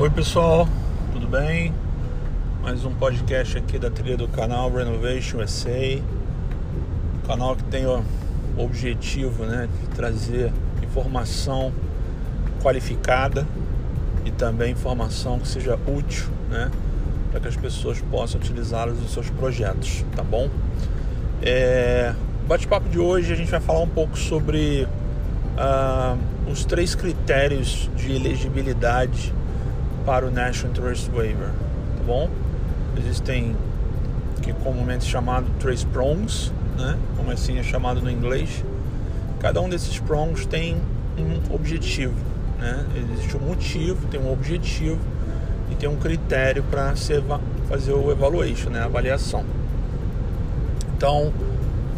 Oi pessoal, tudo bem? Mais um podcast aqui da trilha do canal Renovation SA, um canal que tem o objetivo né, de trazer informação qualificada e também informação que seja útil né, para que as pessoas possam utilizá-las nos seus projetos, tá bom? É, bate-papo de hoje a gente vai falar um pouco sobre uh, os três critérios de elegibilidade para o National Interest Waiver, tá bom? Existem que comumente chamado três prongs, né? Como assim é chamado no inglês. Cada um desses prongs tem um objetivo, né? Existe um motivo, tem um objetivo e tem um critério para fazer o evaluation, né? A avaliação. Então,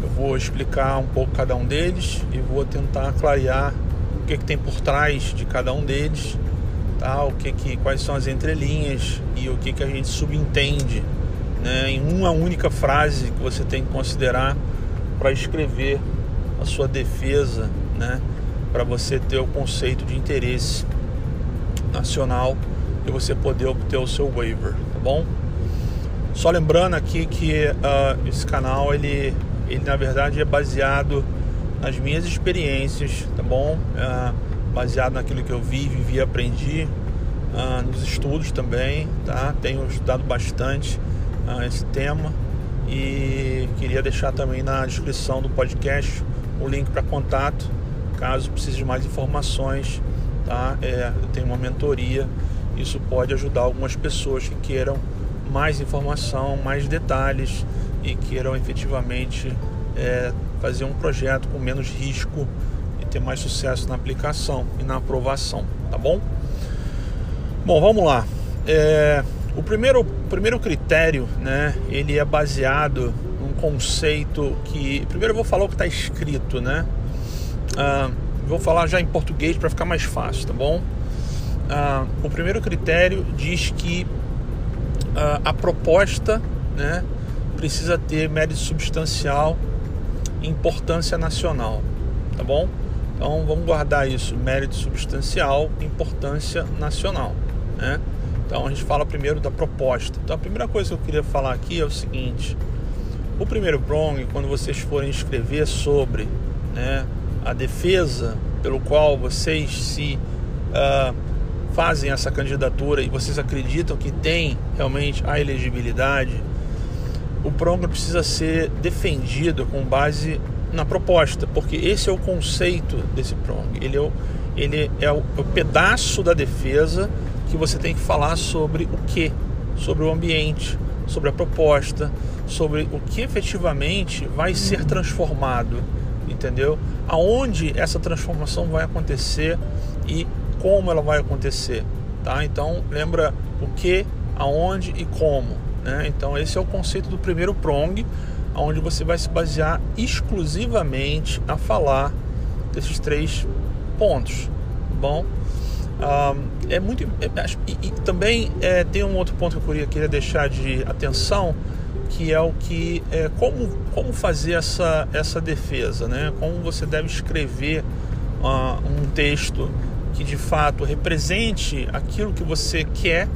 eu vou explicar um pouco cada um deles e vou tentar clarear o que, que tem por trás de cada um deles tá? o que, que quais são as entrelinhas e o que, que a gente subentende né? em uma única frase que você tem que considerar para escrever a sua defesa, né? para você ter o conceito de interesse nacional e você poder obter o seu waiver, tá bom? Só lembrando aqui que uh, esse canal ele, ele na verdade é baseado nas minhas experiências, tá bom? Uh, baseado naquilo que eu vi, vivi e aprendi, uh, nos estudos também, tá? Tenho estudado bastante uh, esse tema e queria deixar também na descrição do podcast o link para contato, caso precise de mais informações, tá? É, eu tenho uma mentoria, isso pode ajudar algumas pessoas que queiram mais informação, mais detalhes e queiram efetivamente é, fazer um projeto com menos risco ter mais sucesso na aplicação e na aprovação, tá bom? Bom, vamos lá. É, o primeiro, primeiro critério, né? Ele é baseado num conceito que. Primeiro eu vou falar o que está escrito, né? Ah, vou falar já em português para ficar mais fácil, tá bom? Ah, o primeiro critério diz que ah, a proposta, né? Precisa ter mérito substancial importância nacional, tá bom? Então vamos guardar isso, mérito substancial, importância nacional. Né? Então a gente fala primeiro da proposta. Então a primeira coisa que eu queria falar aqui é o seguinte: o primeiro prong, quando vocês forem escrever sobre né, a defesa pelo qual vocês se uh, fazem essa candidatura e vocês acreditam que tem realmente a elegibilidade, o prong precisa ser defendido com base na proposta, porque esse é o conceito desse prong. Ele é o, ele é o, é o pedaço da defesa que você tem que falar sobre o que, sobre o ambiente, sobre a proposta, sobre o que efetivamente vai ser transformado, entendeu? Aonde essa transformação vai acontecer e como ela vai acontecer, tá? Então lembra o que, aonde e como, né? Então esse é o conceito do primeiro prong onde você vai se basear exclusivamente a falar desses três pontos, tá bom? é muito é, e, e também é, tem um outro ponto que eu queria, queria deixar de atenção que é o que é, como como fazer essa essa defesa, né? Como você deve escrever uh, um texto que de fato represente aquilo que você quer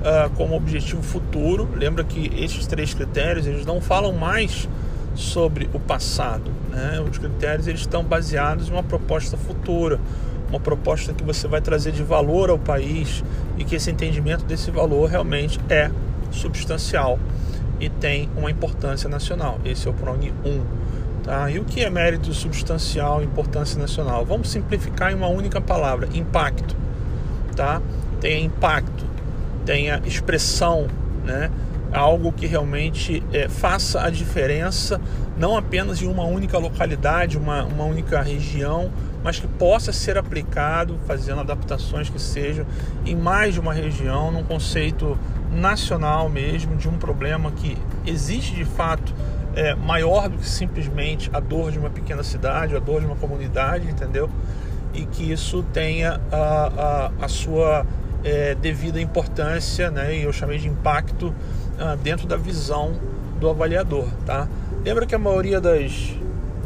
uh, como objetivo futuro. Lembra que esses três critérios eles não falam mais sobre o passado. Né? Os critérios eles estão baseados em uma proposta futura, uma proposta que você vai trazer de valor ao país e que esse entendimento desse valor realmente é substancial e tem uma importância nacional. Esse é o PRONG 1. Tá? E o que é mérito substancial importância nacional? Vamos simplificar em uma única palavra: impacto. Tá? Tem impacto tenha expressão, né? algo que realmente é, faça a diferença, não apenas em uma única localidade, uma, uma única região, mas que possa ser aplicado, fazendo adaptações que sejam em mais de uma região, num conceito nacional mesmo, de um problema que existe de fato é, maior do que simplesmente a dor de uma pequena cidade, a dor de uma comunidade, entendeu? E que isso tenha a, a, a sua é, devida importância, né, e eu chamei de impacto ah, dentro da visão do avaliador. Tá? Lembra que a maioria das,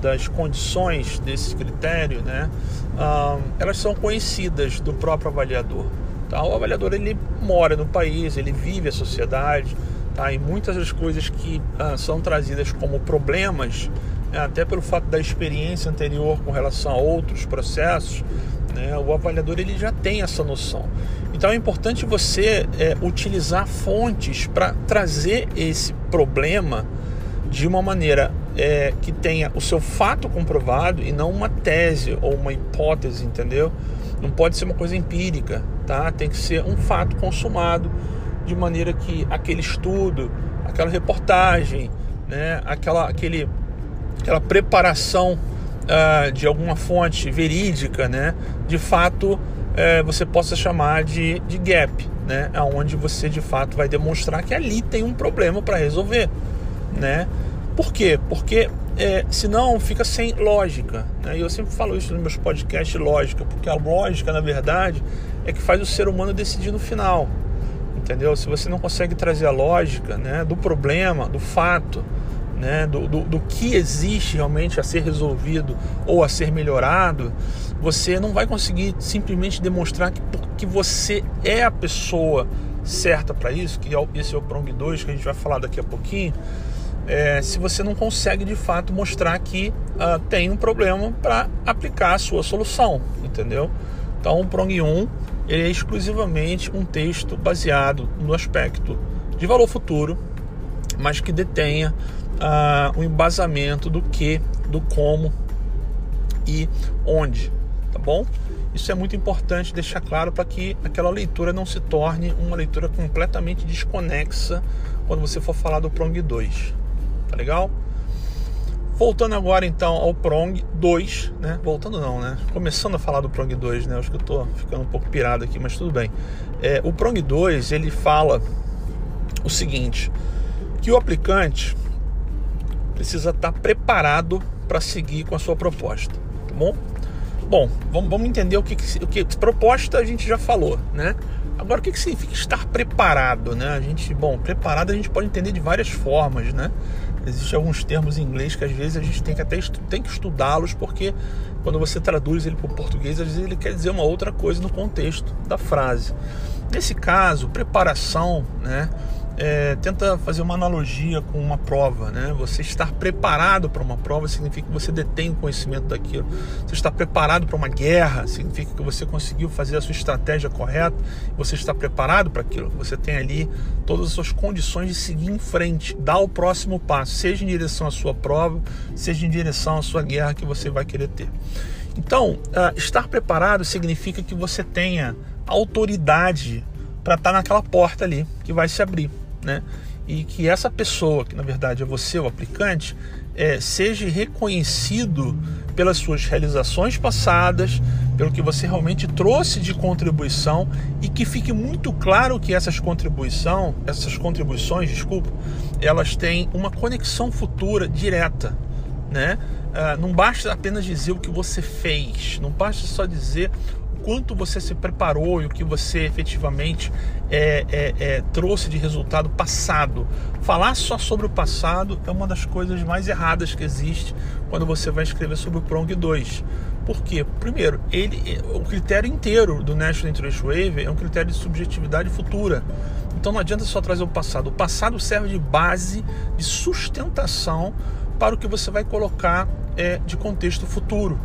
das condições desse critério, né, ah, elas são conhecidas do próprio avaliador. Tá? O avaliador ele mora no país, ele vive a sociedade, tá? e muitas das coisas que ah, são trazidas como problemas, né? até pelo fato da experiência anterior com relação a outros processos, né? o avaliador ele já tem essa noção. Então é importante você é, utilizar fontes para trazer esse problema de uma maneira é, que tenha o seu fato comprovado e não uma tese ou uma hipótese, entendeu? Não pode ser uma coisa empírica, tá? Tem que ser um fato consumado de maneira que aquele estudo, aquela reportagem, né? Aquela, aquele, aquela preparação uh, de alguma fonte verídica, né? De fato, uh, você possa chamar de, de gap, né? Aonde você de fato vai demonstrar que ali tem um problema para resolver, né? Por quê? Porque é, senão fica sem lógica. Né? E eu sempre falo isso nos meus podcasts, lógica, porque a lógica, na verdade, é que faz o ser humano decidir no final. Entendeu? Se você não consegue trazer a lógica né, do problema, do fato, né, do, do, do que existe realmente a ser resolvido ou a ser melhorado, você não vai conseguir simplesmente demonstrar que, que você é a pessoa certa para isso, que é esse é o Prong 2 que a gente vai falar daqui a pouquinho é, se você não consegue de fato mostrar que uh, tem um problema para aplicar a sua solução, entendeu? Então, o Prong 1 ele é exclusivamente um texto baseado no aspecto de valor futuro, mas que detenha uh, um embasamento do que, do como e onde, tá bom? Isso é muito importante deixar claro para que aquela leitura não se torne uma leitura completamente desconexa quando você for falar do Prong 2 tá legal? Voltando agora então ao Prong 2, né? Voltando não, né? Começando a falar do Prong 2, né? Acho que eu tô ficando um pouco pirado aqui, mas tudo bem. É, o Prong 2, ele fala o seguinte, que o aplicante precisa estar preparado para seguir com a sua proposta, tá bom? Bom, vamos, vamos entender o que, o que proposta a gente já falou, né? Agora, o que, que significa estar preparado, né? A gente, bom, preparado a gente pode entender de várias formas, né? Existem alguns termos em inglês que às vezes a gente tem que até tem que estudá-los porque quando você traduz ele para o português, às vezes ele quer dizer uma outra coisa no contexto da frase. Nesse caso, preparação, né? É, tenta fazer uma analogia com uma prova, né? Você estar preparado para uma prova significa que você detém o conhecimento daquilo. Você está preparado para uma guerra significa que você conseguiu fazer a sua estratégia correta. Você está preparado para aquilo. Você tem ali todas as suas condições de seguir em frente, dar o próximo passo, seja em direção à sua prova, seja em direção à sua guerra que você vai querer ter. Então, uh, estar preparado significa que você tenha autoridade para estar naquela porta ali que vai se abrir né? E que essa pessoa, que na verdade é você, o aplicante, é, seja reconhecido pelas suas realizações passadas, pelo que você realmente trouxe de contribuição e que fique muito claro que essas contribuição, essas contribuições, desculpa, elas têm uma conexão futura direta, né? Ah, não basta apenas dizer o que você fez, não basta só dizer quanto você se preparou e o que você efetivamente é, é, é, trouxe de resultado passado. Falar só sobre o passado é uma das coisas mais erradas que existe quando você vai escrever sobre o Prong 2. Por quê? Primeiro, ele, o critério inteiro do National Interest Wave é um critério de subjetividade futura. Então não adianta só trazer o passado. O passado serve de base, de sustentação para o que você vai colocar é, de contexto futuro.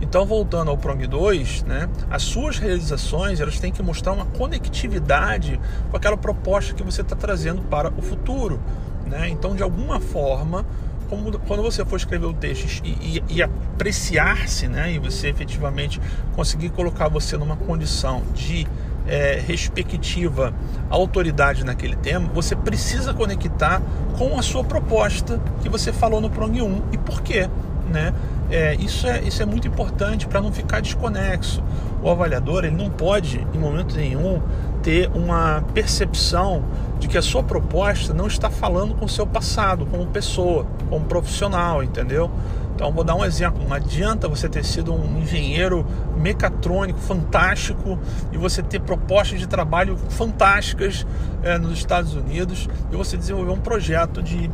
Então, voltando ao Prong 2, né, as suas realizações elas têm que mostrar uma conectividade com aquela proposta que você está trazendo para o futuro. Né? Então, de alguma forma, como, quando você for escrever o texto e, e, e apreciar-se, né, e você efetivamente conseguir colocar você numa condição de é, respectiva autoridade naquele tema, você precisa conectar com a sua proposta que você falou no Prong 1 e por quê, né? É, isso, é, isso é muito importante para não ficar desconexo. O avaliador ele não pode, em momento nenhum, ter uma percepção de que a sua proposta não está falando com o seu passado, como pessoa, como profissional, entendeu? Então, vou dar um exemplo. Não adianta você ter sido um engenheiro mecatrônico fantástico e você ter propostas de trabalho fantásticas é, nos Estados Unidos e você desenvolver um projeto de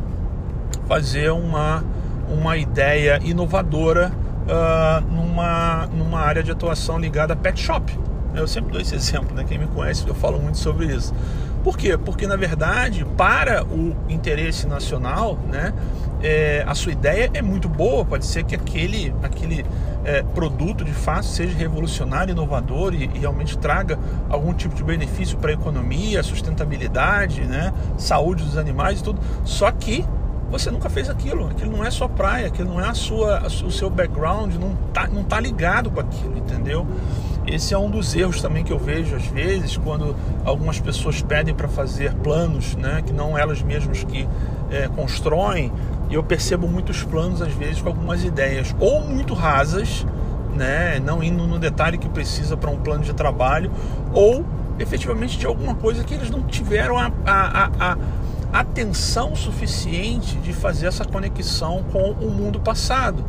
fazer uma uma ideia inovadora uh, numa, numa área de atuação ligada a pet shop. Eu sempre dou esse exemplo, né? Quem me conhece, eu falo muito sobre isso. Por quê? Porque na verdade, para o interesse nacional, né, é, a sua ideia é muito boa. Pode ser que aquele, aquele é, produto de fato seja revolucionário, inovador e, e realmente traga algum tipo de benefício para a economia, sustentabilidade, né, saúde dos animais e tudo. Só que você nunca fez aquilo. Aquilo não é sua praia, aquilo não é a sua, o seu background, não tá, não tá ligado com aquilo, entendeu? Esse é um dos erros também que eu vejo às vezes quando algumas pessoas pedem para fazer planos, né, que não elas mesmas que é, constroem. E eu percebo muitos planos às vezes com algumas ideias ou muito rasas, né, não indo no detalhe que precisa para um plano de trabalho, ou efetivamente de alguma coisa que eles não tiveram a, a, a, a atenção suficiente de fazer essa conexão com o mundo passado,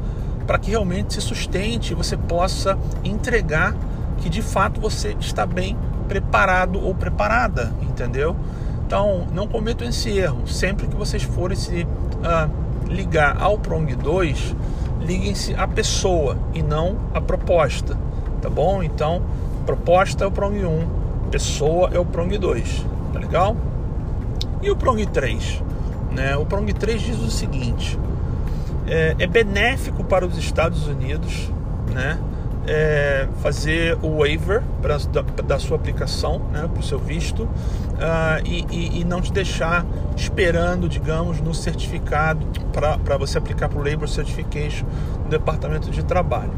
para que realmente se sustente e você possa entregar que de fato você está bem preparado ou preparada, entendeu? Então, não cometam esse erro. Sempre que vocês forem se uh, ligar ao Prong 2, liguem-se à pessoa e não à proposta, tá bom? Então, proposta é o Prong 1, pessoa é o Prong 2, tá legal? E o Prong 3? Né? O Prong 3 diz o seguinte: é, é benéfico para os Estados Unidos, né? é, fazer o waiver pra, da, da sua aplicação, né, para o seu visto, uh, e, e, e, não te deixar esperando, digamos, no certificado para você aplicar para o Labor Certification no Departamento de Trabalho.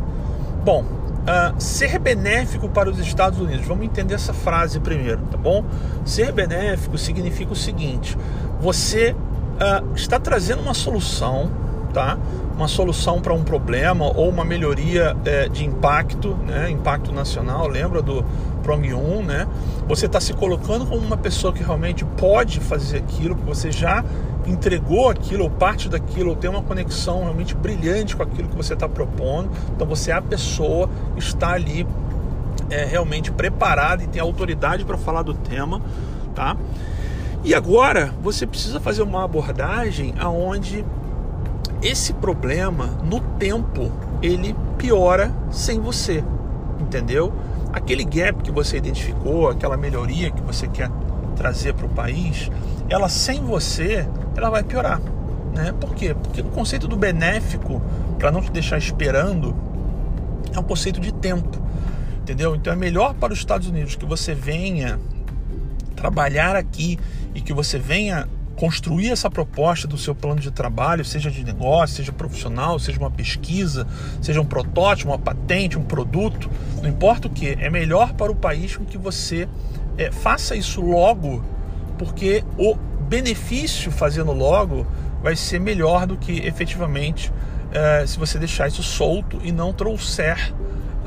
Bom, uh, ser benéfico para os Estados Unidos, vamos entender essa frase primeiro, tá bom? Ser benéfico significa o seguinte: você uh, está trazendo uma solução, tá? uma solução para um problema ou uma melhoria é, de impacto, né, impacto nacional, lembra do Prong 1, né? Você está se colocando como uma pessoa que realmente pode fazer aquilo, que você já entregou aquilo ou parte daquilo, ou tem uma conexão realmente brilhante com aquilo que você está propondo. Então você é a pessoa está ali é, realmente preparada e tem autoridade para falar do tema, tá? E agora você precisa fazer uma abordagem aonde esse problema no tempo ele piora sem você, entendeu? Aquele gap que você identificou, aquela melhoria que você quer trazer para o país, ela sem você, ela vai piorar, né? Por quê? Porque o conceito do benéfico, para não te deixar esperando, é um conceito de tempo, entendeu? Então é melhor para os Estados Unidos que você venha trabalhar aqui e que você venha construir essa proposta do seu plano de trabalho, seja de negócio, seja profissional, seja uma pesquisa, seja um protótipo, uma patente, um produto, não importa o que, é melhor para o país que você é, faça isso logo, porque o benefício fazendo logo vai ser melhor do que efetivamente é, se você deixar isso solto e não trouxer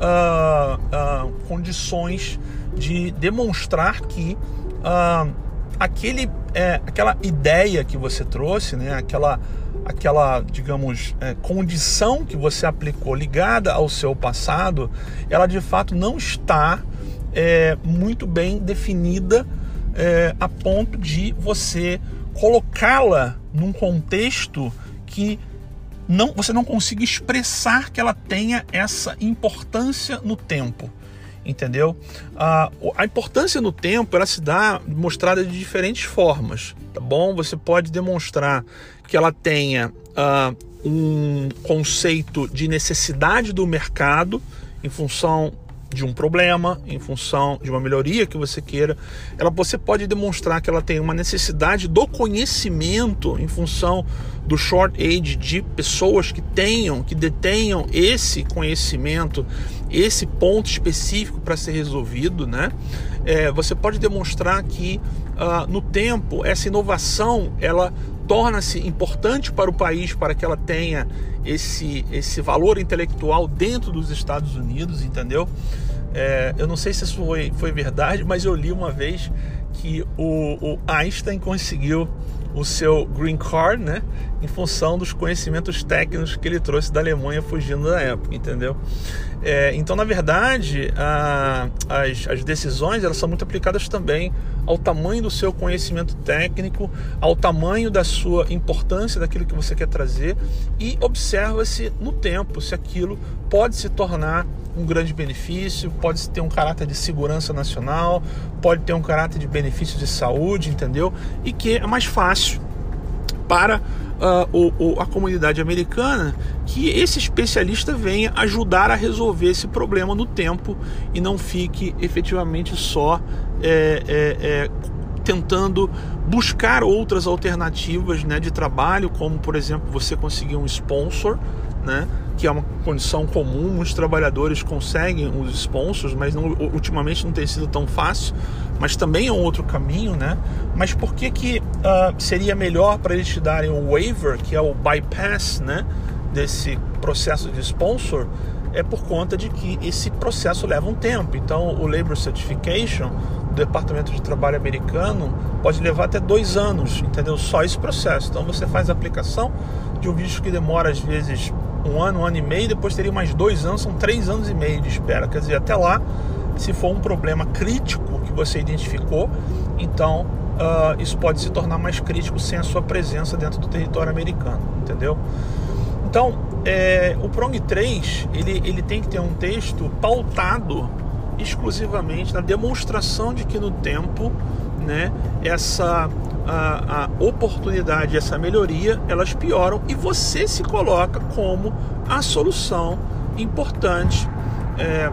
uh, uh, condições de demonstrar que uh, aquele, é, aquela ideia que você trouxe, né, aquela, aquela digamos, é, condição que você aplicou ligada ao seu passado, ela de fato não está muito bem definida é, a ponto de você colocá-la num contexto que não, você não consiga expressar que ela tenha essa importância no tempo entendeu? A, a importância no tempo ela se dá mostrada de diferentes formas, tá bom? Você pode demonstrar que ela tenha uh, um conceito de necessidade do mercado em função de um problema, em função de uma melhoria que você queira, ela você pode demonstrar que ela tem uma necessidade do conhecimento em função do short age de pessoas que tenham, que detenham esse conhecimento, esse ponto específico para ser resolvido, né? É, você pode demonstrar que uh, no tempo essa inovação ela torna-se importante para o país para que ela tenha esse, esse valor intelectual dentro dos Estados Unidos, entendeu? É, eu não sei se isso foi, foi verdade, mas eu li uma vez que o, o Einstein conseguiu o seu green card, né? Em função dos conhecimentos técnicos que ele trouxe da Alemanha fugindo da época, entendeu? É, então, na verdade, a, as, as decisões elas são muito aplicadas também ao tamanho do seu conhecimento técnico, ao tamanho da sua importância daquilo que você quer trazer e observa-se no tempo se aquilo pode se tornar um grande benefício, pode ter um caráter de segurança nacional, pode ter um caráter de benefício de saúde, entendeu? E que é mais fácil para uh, o, o, a comunidade americana que esse especialista venha ajudar a resolver esse problema no tempo e não fique efetivamente só é, é, é, tentando buscar outras alternativas né, de trabalho, como por exemplo você conseguir um sponsor, né, que é uma condição comum, muitos trabalhadores conseguem os sponsors, mas não, ultimamente não tem sido tão fácil, mas também é um outro caminho, né? Mas por que, que uh, seria melhor para eles te darem o waiver, que é o bypass, né? Desse processo de sponsor, é por conta de que esse processo leva um tempo. Então, o Labor Certification do Departamento de Trabalho americano pode levar até dois anos, entendeu? Só esse processo. Então, você faz a aplicação de um visto que demora às vezes um ano, um ano e meio, depois teria mais dois anos, são três anos e meio de espera. Quer dizer, até lá, se for um problema crítico que você identificou, então uh, isso pode se tornar mais crítico sem a sua presença dentro do território americano, entendeu? Então, é, o Prong 3 ele, ele tem que ter um texto pautado exclusivamente na demonstração de que no tempo né, essa a, a oportunidade, essa melhoria, elas pioram e você se coloca como a solução importante é,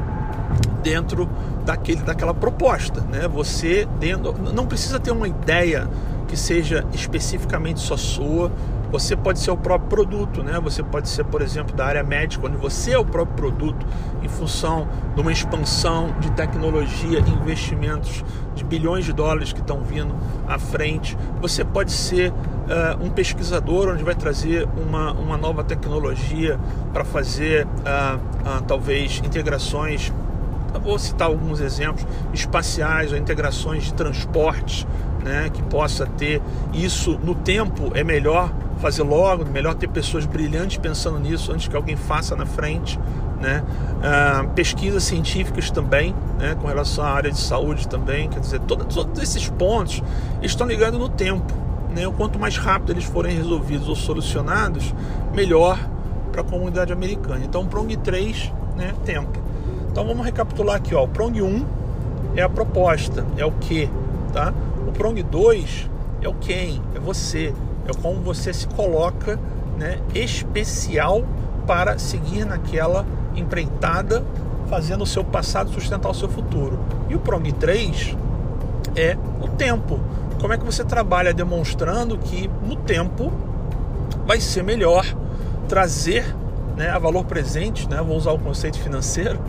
dentro daquele, daquela proposta. Né? Você dentro, não precisa ter uma ideia que seja especificamente só sua. Você pode ser o próprio produto, né? Você pode ser, por exemplo, da área médica, onde você é o próprio produto, em função de uma expansão de tecnologia, investimentos de bilhões de dólares que estão vindo à frente. Você pode ser uh, um pesquisador, onde vai trazer uma, uma nova tecnologia para fazer, uh, uh, talvez, integrações vou citar alguns exemplos espaciais ou integrações de transportes né, que possa ter isso no tempo é melhor fazer logo, melhor ter pessoas brilhantes pensando nisso antes que alguém faça na frente. Né? Uh, pesquisas científicas também, né, com relação à área de saúde também, quer dizer, todos, todos esses pontos estão ligados no tempo. Né? Quanto mais rápido eles forem resolvidos ou solucionados, melhor para a comunidade americana. Então, Prong 3, né, tempo. Então vamos recapitular aqui, ó. O Prong 1 é a proposta, é o que, tá? O Prong 2 é o quem, é você, é como você se coloca, né, especial para seguir naquela empreitada, fazendo o seu passado sustentar o seu futuro. E o Prong 3 é o tempo. Como é que você trabalha demonstrando que no tempo vai ser melhor trazer né, a valor presente, né, vou usar o conceito financeiro,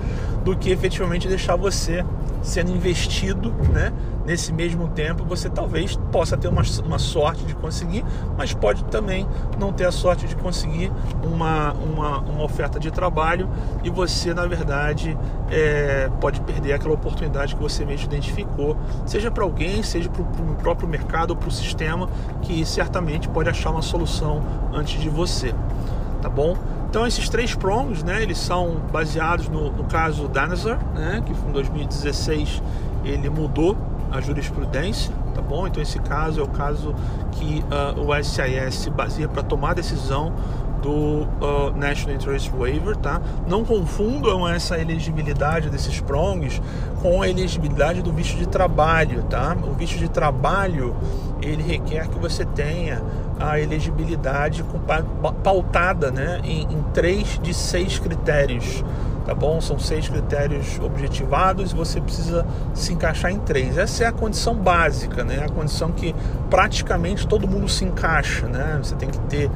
do que efetivamente deixar você sendo investido né, nesse mesmo tempo. Você talvez possa ter uma, uma sorte de conseguir, mas pode também não ter a sorte de conseguir uma, uma, uma oferta de trabalho e você, na verdade, é, pode perder aquela oportunidade que você mesmo identificou, seja para alguém, seja para o próprio mercado ou para o sistema, que certamente pode achar uma solução antes de você. Tá bom? Então esses três prongs, né, eles são baseados no, no caso Danazar, né, que em 2016 ele mudou a jurisprudência, tá bom? Então esse caso é o caso que uh, o SIS se baseia para tomar a decisão do uh, National Interest Waiver, tá? Não confundam essa elegibilidade desses prongs com a elegibilidade do visto de trabalho, tá? O visto de trabalho ele requer que você tenha a elegibilidade pautada né, em, em três de seis critérios. Tá bom? São seis critérios objetivados e você precisa se encaixar em três. Essa é a condição básica, né? A condição que praticamente todo mundo se encaixa, né? Você tem que ter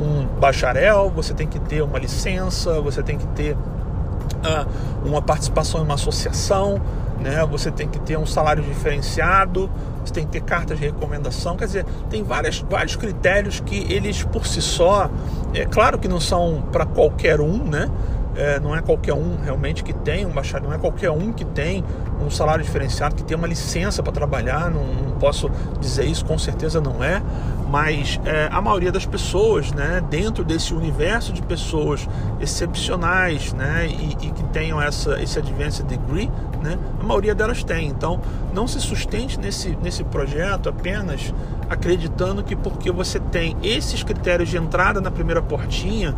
um bacharel, você tem que ter uma licença, você tem que ter uh, uma participação em uma associação, né? Você tem que ter um salário diferenciado, você tem que ter cartas de recomendação, quer dizer, tem várias, vários critérios que eles por si só, é claro que não são para qualquer um, né? É, não é qualquer um realmente que tem um bacharel, não é qualquer um que tem um salário diferenciado, que tem uma licença para trabalhar, não, não, posso dizer isso, com certeza não é, mas é, a maioria das pessoas, né, dentro desse universo de pessoas excepcionais, né, e, e, que tenham essa esse advanced degree, né, a maioria delas tem. Então, não se sustente nesse nesse projeto apenas acreditando que porque você tem esses critérios de entrada na primeira portinha,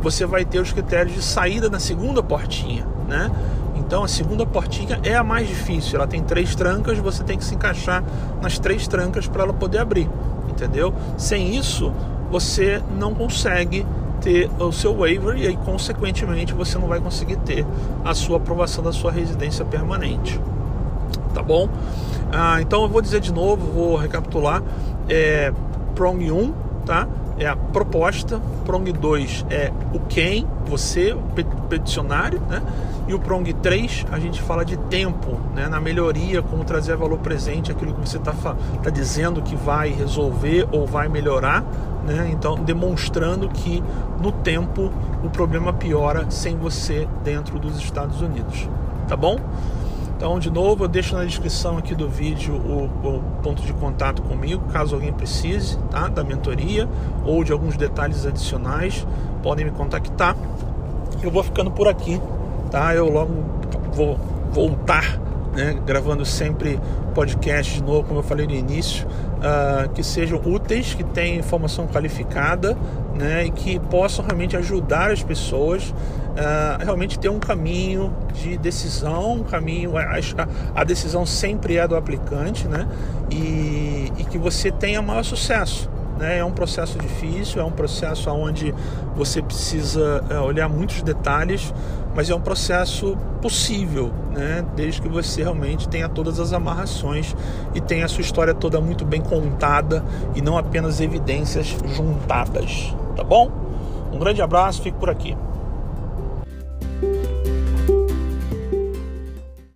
você vai ter os critérios de saída na segunda portinha, né? Então a segunda portinha é a mais difícil. Ela tem três trancas, você tem que se encaixar nas três trancas para ela poder abrir entendeu? Sem isso, você não consegue ter o seu waiver e aí, consequentemente, você não vai conseguir ter a sua aprovação da sua residência permanente. Tá bom? Ah, então eu vou dizer de novo, vou recapitular. É, prong 1, tá? É a proposta, prong 2 é o quem, você, o peticionário, né? E o prong 3, a gente fala de tempo, né? na melhoria, como trazer valor presente, aquilo que você está tá dizendo que vai resolver ou vai melhorar. Né? Então, demonstrando que no tempo o problema piora sem você dentro dos Estados Unidos. Tá bom? Então, de novo, eu deixo na descrição aqui do vídeo o, o, ponto de contato comigo, caso alguém precise, tá? Da mentoria ou de alguns detalhes adicionais, podem me contactar. Eu vou ficando por aqui, tá? Eu logo vou voltar, né? Gravando sempre podcast de novo, como eu falei no início, uh, que sejam úteis, que tenham informação qualificada, né? E que possam realmente ajudar as pessoas uh, realmente ter um caminho de decisão, um caminho. A, a, decisão sempre é do aplicante, né? E, e que você tenha maior sucesso. Né? É um processo difícil, é um processo onde você precisa é, olhar muitos detalhes, mas é um processo possível, né? desde que você realmente tenha todas as amarrações e tenha a sua história toda muito bem contada e não apenas evidências juntadas. Tá bom? Um grande abraço, fico por aqui.